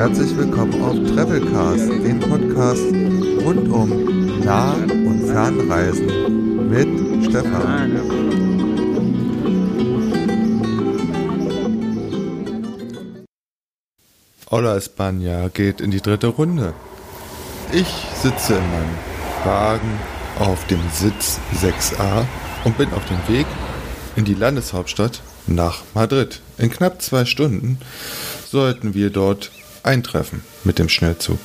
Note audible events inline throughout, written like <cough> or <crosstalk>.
Herzlich willkommen auf Travelcast, dem Podcast rund um Nah- und Fernreisen mit Stefan. Hola España geht in die dritte Runde. Ich sitze in meinem Wagen auf dem Sitz 6a und bin auf dem Weg in die Landeshauptstadt nach Madrid. In knapp zwei Stunden sollten wir dort eintreffen mit dem Schnellzug.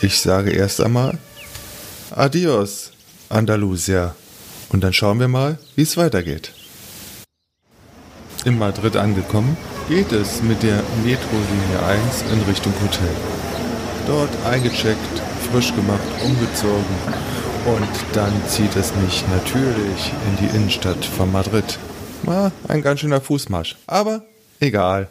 Ich sage erst einmal Adios, Andalusia. Und dann schauen wir mal, wie es weitergeht. In Madrid angekommen, geht es mit der Metrolinie 1 in Richtung Hotel. Dort eingecheckt, frisch gemacht, umgezogen und dann zieht es mich natürlich in die Innenstadt von Madrid. Na, ein ganz schöner Fußmarsch, aber egal.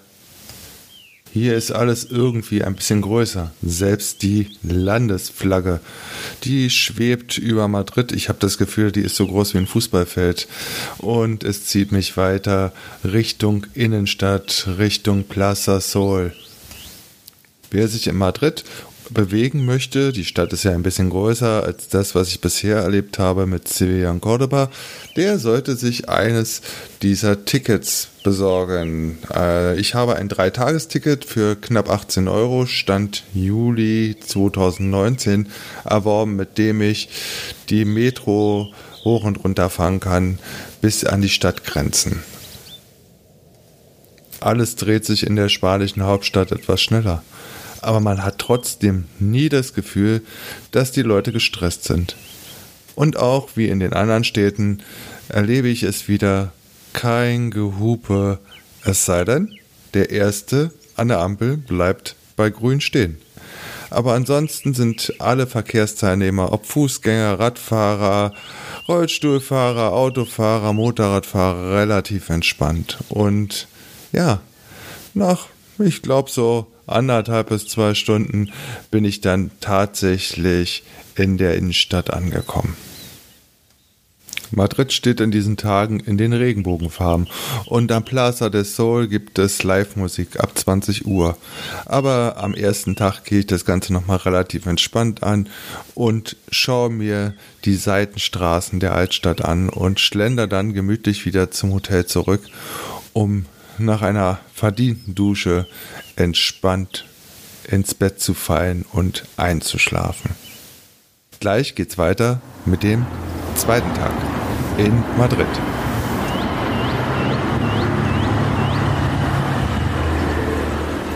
Hier ist alles irgendwie ein bisschen größer. Selbst die Landesflagge, die schwebt über Madrid. Ich habe das Gefühl, die ist so groß wie ein Fußballfeld. Und es zieht mich weiter Richtung Innenstadt, Richtung Plaza Sol. Wer sich in Madrid bewegen möchte, die Stadt ist ja ein bisschen größer als das, was ich bisher erlebt habe mit Sevilla und Cordoba, der sollte sich eines dieser Tickets besorgen. Äh, ich habe ein Dreitagesticket für knapp 18 Euro, Stand Juli 2019 erworben, mit dem ich die Metro hoch und runter fahren kann bis an die Stadtgrenzen. Alles dreht sich in der spanischen Hauptstadt etwas schneller aber man hat trotzdem nie das Gefühl, dass die Leute gestresst sind. Und auch wie in den anderen Städten erlebe ich es wieder kein Gehupe, es sei denn, der Erste an der Ampel bleibt bei Grün stehen. Aber ansonsten sind alle Verkehrsteilnehmer, ob Fußgänger, Radfahrer, Rollstuhlfahrer, Autofahrer, Motorradfahrer, relativ entspannt. Und ja, nach, ich glaube so anderthalb bis zwei Stunden bin ich dann tatsächlich in der Innenstadt angekommen. Madrid steht in diesen Tagen in den Regenbogenfarben und am Plaza del Sol gibt es Live-Musik ab 20 Uhr. Aber am ersten Tag gehe ich das Ganze nochmal relativ entspannt an und schaue mir die Seitenstraßen der Altstadt an und schlender dann gemütlich wieder zum Hotel zurück, um nach einer verdienten Dusche entspannt ins Bett zu fallen und einzuschlafen. Gleich geht's weiter mit dem zweiten Tag in Madrid.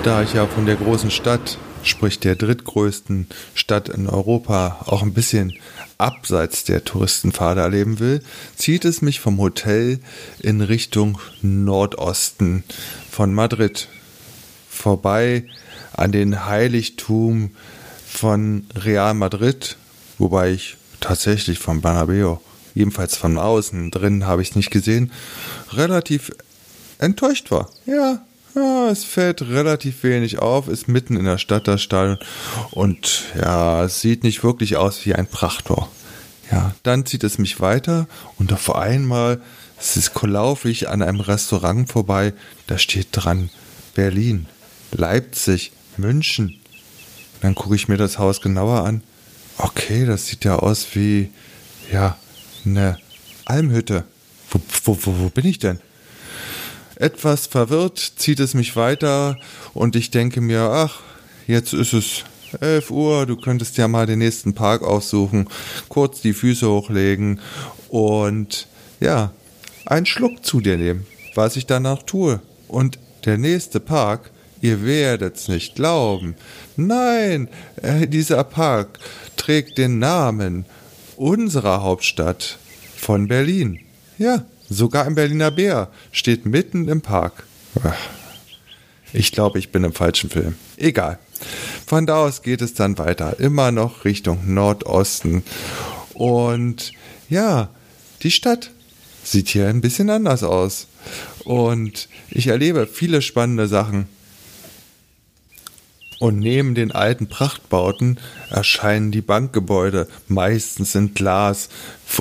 Da ich ja von der großen Stadt, sprich der drittgrößten Stadt in Europa, auch ein bisschen abseits der Touristenpfade erleben will, zieht es mich vom Hotel in Richtung Nordosten von Madrid vorbei an den Heiligtum von Real Madrid, wobei ich tatsächlich von Bernabeu, jedenfalls von außen, drin habe ich es nicht gesehen, relativ enttäuscht war. Ja, ja, es fällt relativ wenig auf, ist mitten in der Stadt das Stadion und ja, es sieht nicht wirklich aus wie ein Prachttor. Ja, dann zieht es mich weiter und auf einmal es ist laufe ich an einem Restaurant vorbei, da steht dran Berlin. Leipzig, München. Dann gucke ich mir das Haus genauer an. Okay, das sieht ja aus wie, ja, eine Almhütte. Wo, wo, wo, wo bin ich denn? Etwas verwirrt zieht es mich weiter und ich denke mir, ach, jetzt ist es 11 Uhr, du könntest ja mal den nächsten Park aussuchen, kurz die Füße hochlegen und ja, einen Schluck zu dir nehmen, was ich danach tue. Und der nächste Park Ihr werdet's nicht glauben. Nein, äh, dieser Park trägt den Namen unserer Hauptstadt von Berlin. Ja, sogar ein Berliner Bär steht mitten im Park. Ich glaube, ich bin im falschen Film. Egal. Von da aus geht es dann weiter, immer noch Richtung Nordosten. Und ja, die Stadt sieht hier ein bisschen anders aus. Und ich erlebe viele spannende Sachen. Und neben den alten Prachtbauten erscheinen die Bankgebäude, meistens in Glas,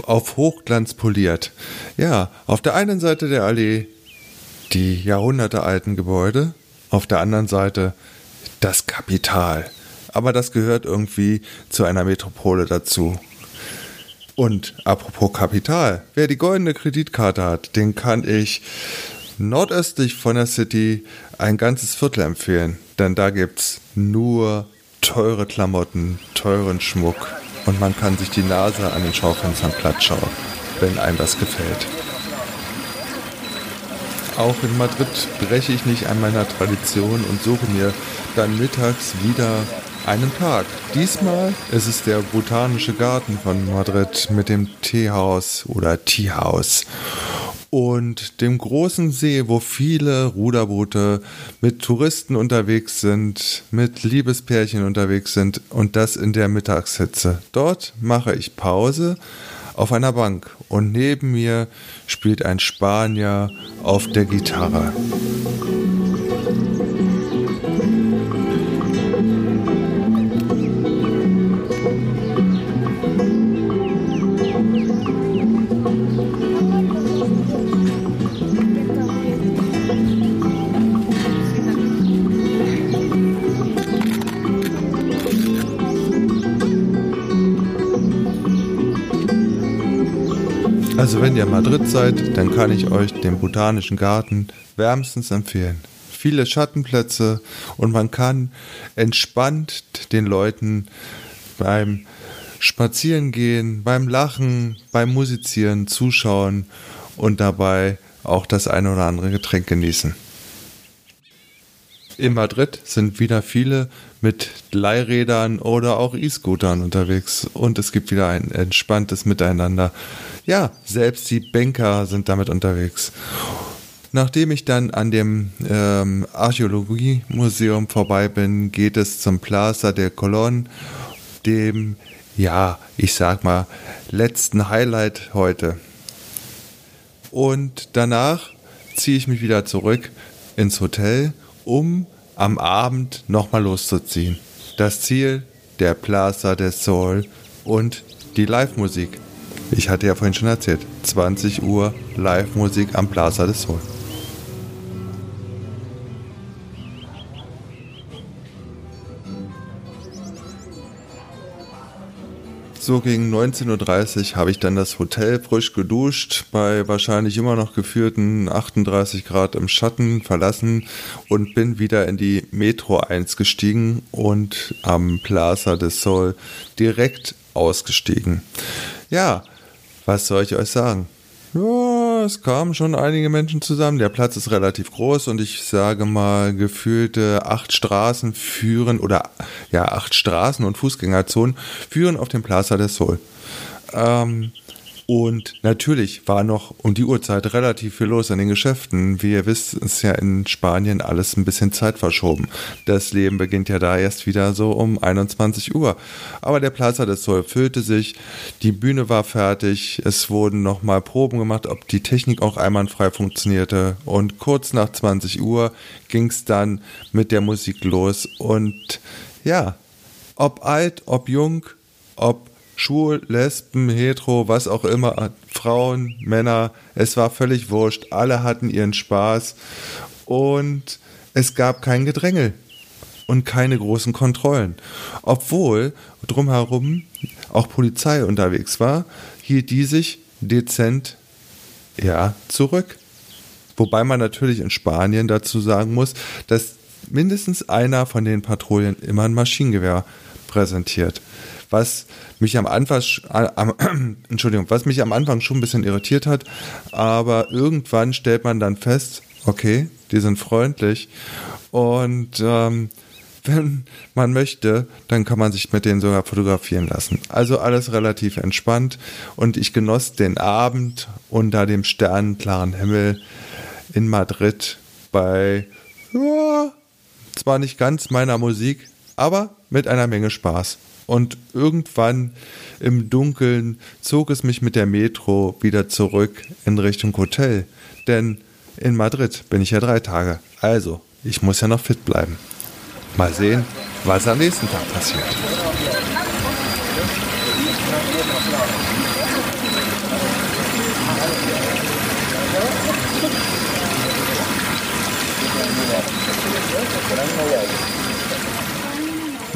auf Hochglanz poliert. Ja, auf der einen Seite der Allee die jahrhundertealten Gebäude, auf der anderen Seite das Kapital. Aber das gehört irgendwie zu einer Metropole dazu. Und apropos Kapital, wer die goldene Kreditkarte hat, den kann ich nordöstlich von der City ein ganzes Viertel empfehlen. Denn da gibt's nur teure Klamotten, teuren Schmuck und man kann sich die Nase an den Schaufenstern platt schauen, wenn einem das gefällt. Auch in Madrid breche ich nicht an meiner Tradition und suche mir dann mittags wieder einen Park. Diesmal ist es der Botanische Garten von Madrid mit dem Teehaus oder Teehaus und dem großen See, wo viele Ruderboote mit Touristen unterwegs sind, mit Liebespärchen unterwegs sind und das in der Mittagshitze. Dort mache ich Pause auf einer Bank und neben mir spielt ein Spanier auf der Gitarre. Also wenn ihr Madrid seid, dann kann ich euch den Botanischen Garten wärmstens empfehlen. Viele Schattenplätze und man kann entspannt den Leuten beim Spazierengehen, beim Lachen, beim Musizieren zuschauen und dabei auch das eine oder andere Getränk genießen. In Madrid sind wieder viele mit Leihrädern oder auch E-Scootern unterwegs und es gibt wieder ein entspanntes Miteinander. Ja, selbst die Banker sind damit unterwegs. Nachdem ich dann an dem ähm, Archäologiemuseum vorbei bin, geht es zum Plaza de Colón, dem, ja, ich sag mal, letzten Highlight heute. Und danach ziehe ich mich wieder zurück ins Hotel um am Abend nochmal loszuziehen. Das Ziel, der Plaza del Sol und die Live-Musik. Ich hatte ja vorhin schon erzählt, 20 Uhr Live-Musik am Plaza del Sol. So gegen 19.30 Uhr habe ich dann das Hotel frisch geduscht, bei wahrscheinlich immer noch geführten 38 Grad im Schatten verlassen und bin wieder in die Metro 1 gestiegen und am Plaza des Sol direkt ausgestiegen. Ja, was soll ich euch sagen? Ja, es kamen schon einige Menschen zusammen. Der Platz ist relativ groß und ich sage mal, gefühlte acht Straßen führen oder ja, acht Straßen und Fußgängerzonen führen auf den Plaza del Sol. Ähm, und natürlich war noch um die Uhrzeit relativ viel los an den Geschäften. Wie ihr wisst, ist ja in Spanien alles ein bisschen Zeit verschoben. Das Leben beginnt ja da erst wieder so um 21 Uhr. Aber der Plaza des Sol füllte sich, die Bühne war fertig, es wurden nochmal Proben gemacht, ob die Technik auch einwandfrei funktionierte. Und kurz nach 20 Uhr ging es dann mit der Musik los. Und ja, ob alt, ob jung, ob schwul, lesben, hetero, was auch immer, Frauen, Männer, es war völlig wurscht, alle hatten ihren Spaß und es gab kein Gedrängel und keine großen Kontrollen. Obwohl drumherum auch Polizei unterwegs war, hielt die sich dezent ja zurück. Wobei man natürlich in Spanien dazu sagen muss, dass mindestens einer von den Patrouillen immer ein Maschinengewehr präsentiert was mich am Anfang, äh, <clears throat> Entschuldigung, was mich am Anfang schon ein bisschen irritiert hat, aber irgendwann stellt man dann fest, okay, die sind freundlich und ähm, <laughs> wenn man möchte, dann kann man sich mit denen sogar fotografieren lassen. Also alles relativ entspannt und ich genoss den Abend unter dem sternenklaren Himmel in Madrid bei ja, zwar nicht ganz meiner Musik, aber mit einer Menge Spaß und irgendwann im Dunkeln zog es mich mit der Metro wieder zurück in Richtung Hotel. Denn in Madrid bin ich ja drei Tage. Also, ich muss ja noch fit bleiben. Mal sehen, was am nächsten Tag passiert.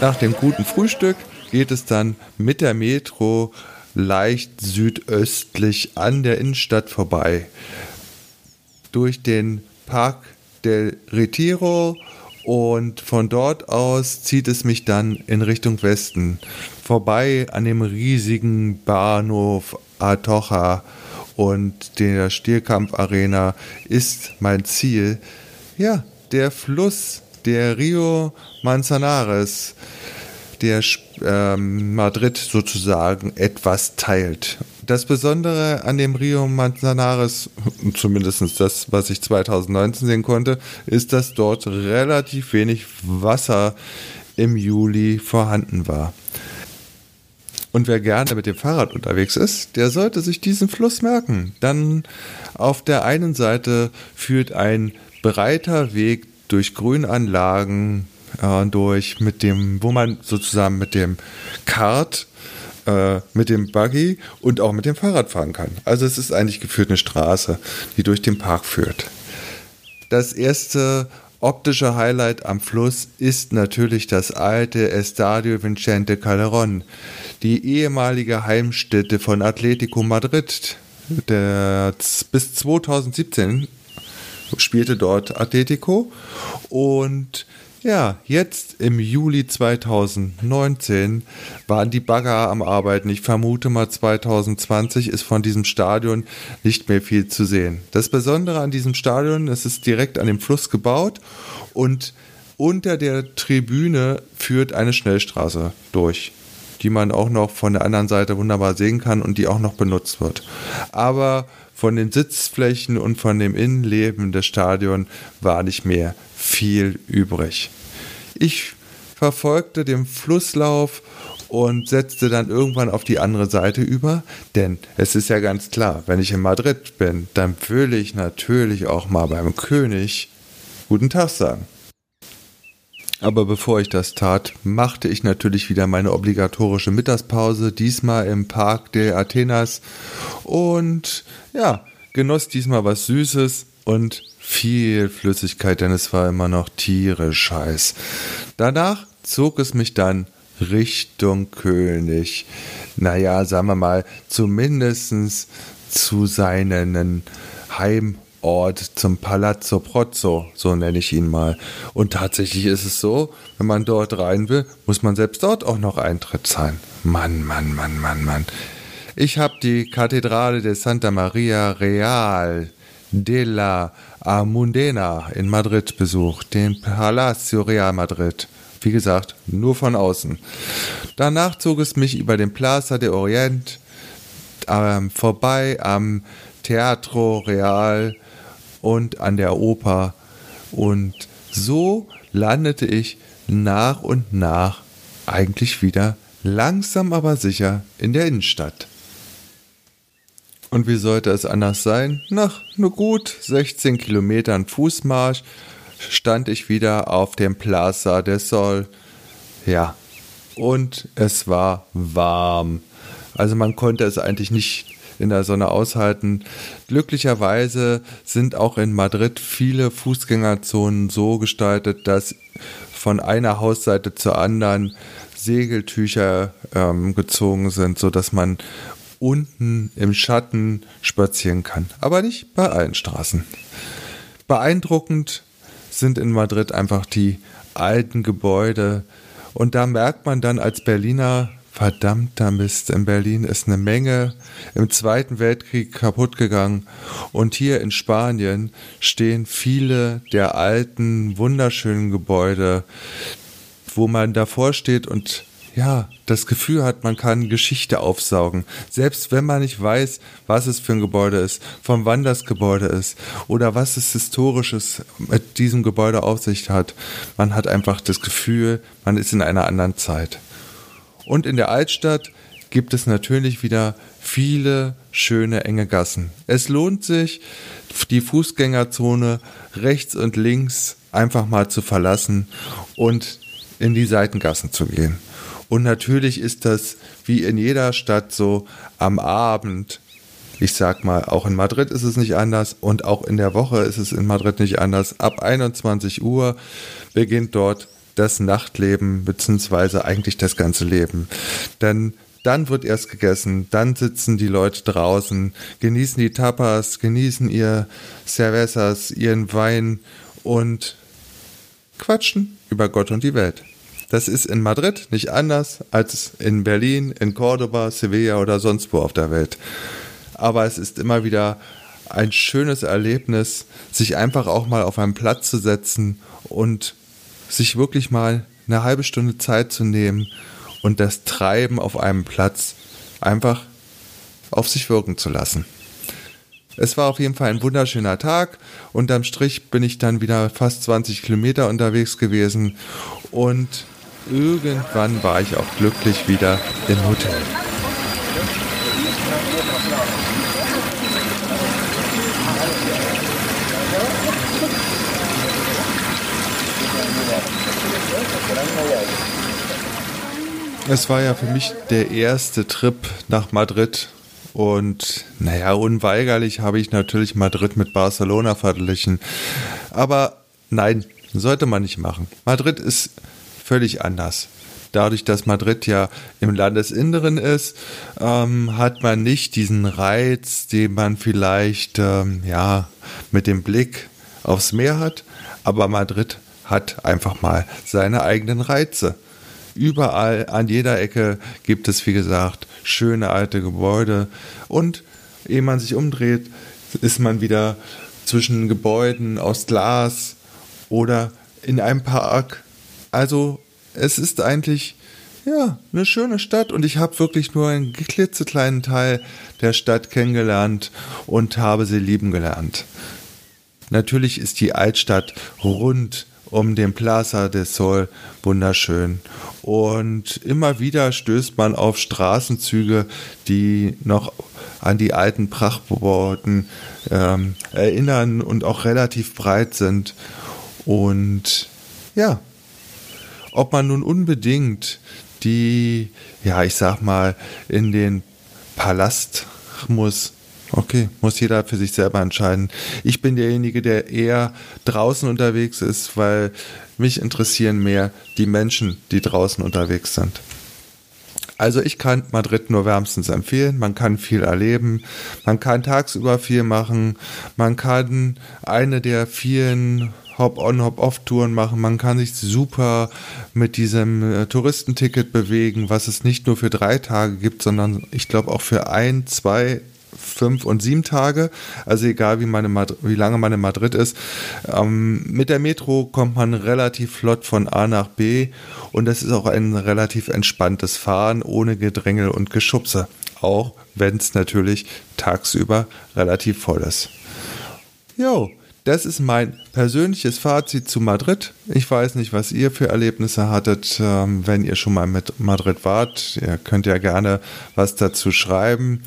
Nach dem guten Frühstück geht es dann mit der Metro leicht südöstlich an der Innenstadt vorbei. Durch den Park del Retiro und von dort aus zieht es mich dann in Richtung Westen, vorbei an dem riesigen Bahnhof Atocha und der Stierkampfarena ist mein Ziel. Ja, der Fluss, der Rio Manzanares, der ähm, Madrid sozusagen etwas teilt. Das Besondere an dem Rio Manzanares, zumindest das, was ich 2019 sehen konnte, ist, dass dort relativ wenig Wasser im Juli vorhanden war. Und wer gerne mit dem Fahrrad unterwegs ist, der sollte sich diesen Fluss merken. Dann auf der einen Seite führt ein breiter Weg durch Grünanlagen äh, durch, mit dem, wo man sozusagen mit dem Kart, äh, mit dem Buggy und auch mit dem Fahrrad fahren kann. Also es ist eigentlich geführt eine Straße, die durch den Park führt. Das erste optische Highlight am Fluss ist natürlich das alte Estadio Vicente Calderón, die ehemalige Heimstätte von Atletico Madrid. Der, bis 2017 spielte dort Atletico und ja, jetzt im Juli 2019 waren die Bagger am Arbeiten. Ich vermute mal 2020 ist von diesem Stadion nicht mehr viel zu sehen. Das Besondere an diesem Stadion, es ist direkt an dem Fluss gebaut und unter der Tribüne führt eine Schnellstraße durch, die man auch noch von der anderen Seite wunderbar sehen kann und die auch noch benutzt wird. Aber von den Sitzflächen und von dem Innenleben des Stadions war nicht mehr viel übrig. Ich verfolgte den Flusslauf und setzte dann irgendwann auf die andere Seite über, denn es ist ja ganz klar, wenn ich in Madrid bin, dann will ich natürlich auch mal beim König guten Tag sagen. Aber bevor ich das tat, machte ich natürlich wieder meine obligatorische Mittagspause, diesmal im Park der Athenas und ja, genoss diesmal was Süßes und viel Flüssigkeit, denn es war immer noch tierisch heiß. Danach zog es mich dann Richtung König. Naja, sagen wir mal, zumindest zu seinen Heimort, zum Palazzo Prozzo, so nenne ich ihn mal. Und tatsächlich ist es so, wenn man dort rein will, muss man selbst dort auch noch Eintritt zahlen. Mann, Mann, Mann, Mann, Mann. Ich habe die Kathedrale de Santa Maria Real de la Almudena in Madrid besucht, den Palacio Real Madrid. Wie gesagt, nur von außen. Danach zog es mich über den Plaza de Orient äh, vorbei am Teatro Real und an der Oper. Und so landete ich nach und nach eigentlich wieder langsam aber sicher in der Innenstadt. Und wie sollte es anders sein? Nach nur gut 16 Kilometern Fußmarsch stand ich wieder auf dem Plaza del Sol. Ja, und es war warm. Also man konnte es eigentlich nicht in der Sonne aushalten. Glücklicherweise sind auch in Madrid viele Fußgängerzonen so gestaltet, dass von einer Hausseite zur anderen Segeltücher ähm, gezogen sind, sodass man unten im Schatten spazieren kann. Aber nicht bei allen Straßen. Beeindruckend sind in Madrid einfach die alten Gebäude. Und da merkt man dann als Berliner, verdammter Mist, in Berlin ist eine Menge im Zweiten Weltkrieg kaputt gegangen. Und hier in Spanien stehen viele der alten, wunderschönen Gebäude, wo man davor steht und ja, das Gefühl hat, man kann Geschichte aufsaugen. Selbst wenn man nicht weiß, was es für ein Gebäude ist, von wann das Gebäude ist oder was es Historisches mit diesem Gebäude auf sich hat. Man hat einfach das Gefühl, man ist in einer anderen Zeit. Und in der Altstadt gibt es natürlich wieder viele schöne enge Gassen. Es lohnt sich, die Fußgängerzone rechts und links einfach mal zu verlassen und in die Seitengassen zu gehen. Und natürlich ist das wie in jeder Stadt so am Abend. Ich sag mal, auch in Madrid ist es nicht anders und auch in der Woche ist es in Madrid nicht anders. Ab 21 Uhr beginnt dort das Nachtleben beziehungsweise eigentlich das ganze Leben. Denn dann wird erst gegessen, dann sitzen die Leute draußen, genießen die Tapas, genießen ihr Cervezas, ihren Wein und quatschen über Gott und die Welt. Das ist in Madrid nicht anders als in Berlin, in Cordoba, Sevilla oder sonst wo auf der Welt. Aber es ist immer wieder ein schönes Erlebnis, sich einfach auch mal auf einen Platz zu setzen und sich wirklich mal eine halbe Stunde Zeit zu nehmen und das Treiben auf einem Platz einfach auf sich wirken zu lassen. Es war auf jeden Fall ein wunderschöner Tag. Unterm Strich bin ich dann wieder fast 20 Kilometer unterwegs gewesen und irgendwann war ich auch glücklich wieder im Hotel. Es war ja für mich der erste Trip nach Madrid und naja, unweigerlich habe ich natürlich Madrid mit Barcelona verglichen. Aber nein, sollte man nicht machen. Madrid ist völlig anders. Dadurch, dass Madrid ja im Landesinneren ist, ähm, hat man nicht diesen Reiz, den man vielleicht ähm, ja mit dem Blick aufs Meer hat. Aber Madrid hat einfach mal seine eigenen Reize. Überall, an jeder Ecke gibt es, wie gesagt, schöne alte Gebäude. Und ehe man sich umdreht, ist man wieder zwischen Gebäuden aus Glas oder in einem Park. Also es ist eigentlich ja eine schöne Stadt und ich habe wirklich nur einen klitzekleinen Teil der Stadt kennengelernt und habe sie lieben gelernt. Natürlich ist die Altstadt rund um den Plaza del Sol wunderschön. Und immer wieder stößt man auf Straßenzüge, die noch an die alten Prachtbauten ähm, erinnern und auch relativ breit sind. Und ja, ob man nun unbedingt die, ja, ich sag mal, in den Palast muss, Okay, muss jeder für sich selber entscheiden. Ich bin derjenige, der eher draußen unterwegs ist, weil mich interessieren mehr die Menschen, die draußen unterwegs sind. Also ich kann Madrid nur wärmstens empfehlen. Man kann viel erleben, man kann tagsüber viel machen, man kann eine der vielen Hop-on, Hop-off-Touren machen. Man kann sich super mit diesem äh, Touristenticket bewegen, was es nicht nur für drei Tage gibt, sondern ich glaube auch für ein, zwei, fünf und sieben Tage. Also egal wie, meine wie lange man in Madrid ist. Ähm, mit der Metro kommt man relativ flott von A nach B und das ist auch ein relativ entspanntes Fahren ohne Gedrängel und Geschubse. Auch wenn es natürlich tagsüber relativ voll ist. Jo, das ist mein persönliches Fazit zu Madrid. Ich weiß nicht, was ihr für Erlebnisse hattet, ähm, wenn ihr schon mal mit Madrid wart. Ihr könnt ja gerne was dazu schreiben.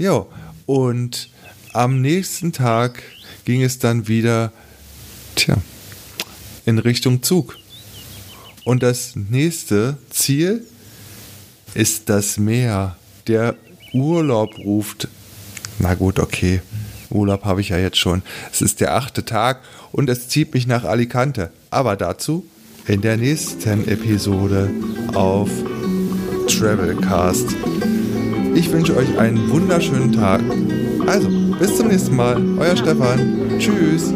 Jo, und am nächsten Tag ging es dann wieder, tja, in Richtung Zug. Und das nächste Ziel ist das Meer. Der Urlaub ruft. Na gut, okay. Urlaub habe ich ja jetzt schon. Es ist der achte Tag und es zieht mich nach Alicante. Aber dazu in der nächsten Episode auf Travelcast. Ich wünsche euch einen wunderschönen Tag. Also, bis zum nächsten Mal. Euer Stefan. Tschüss.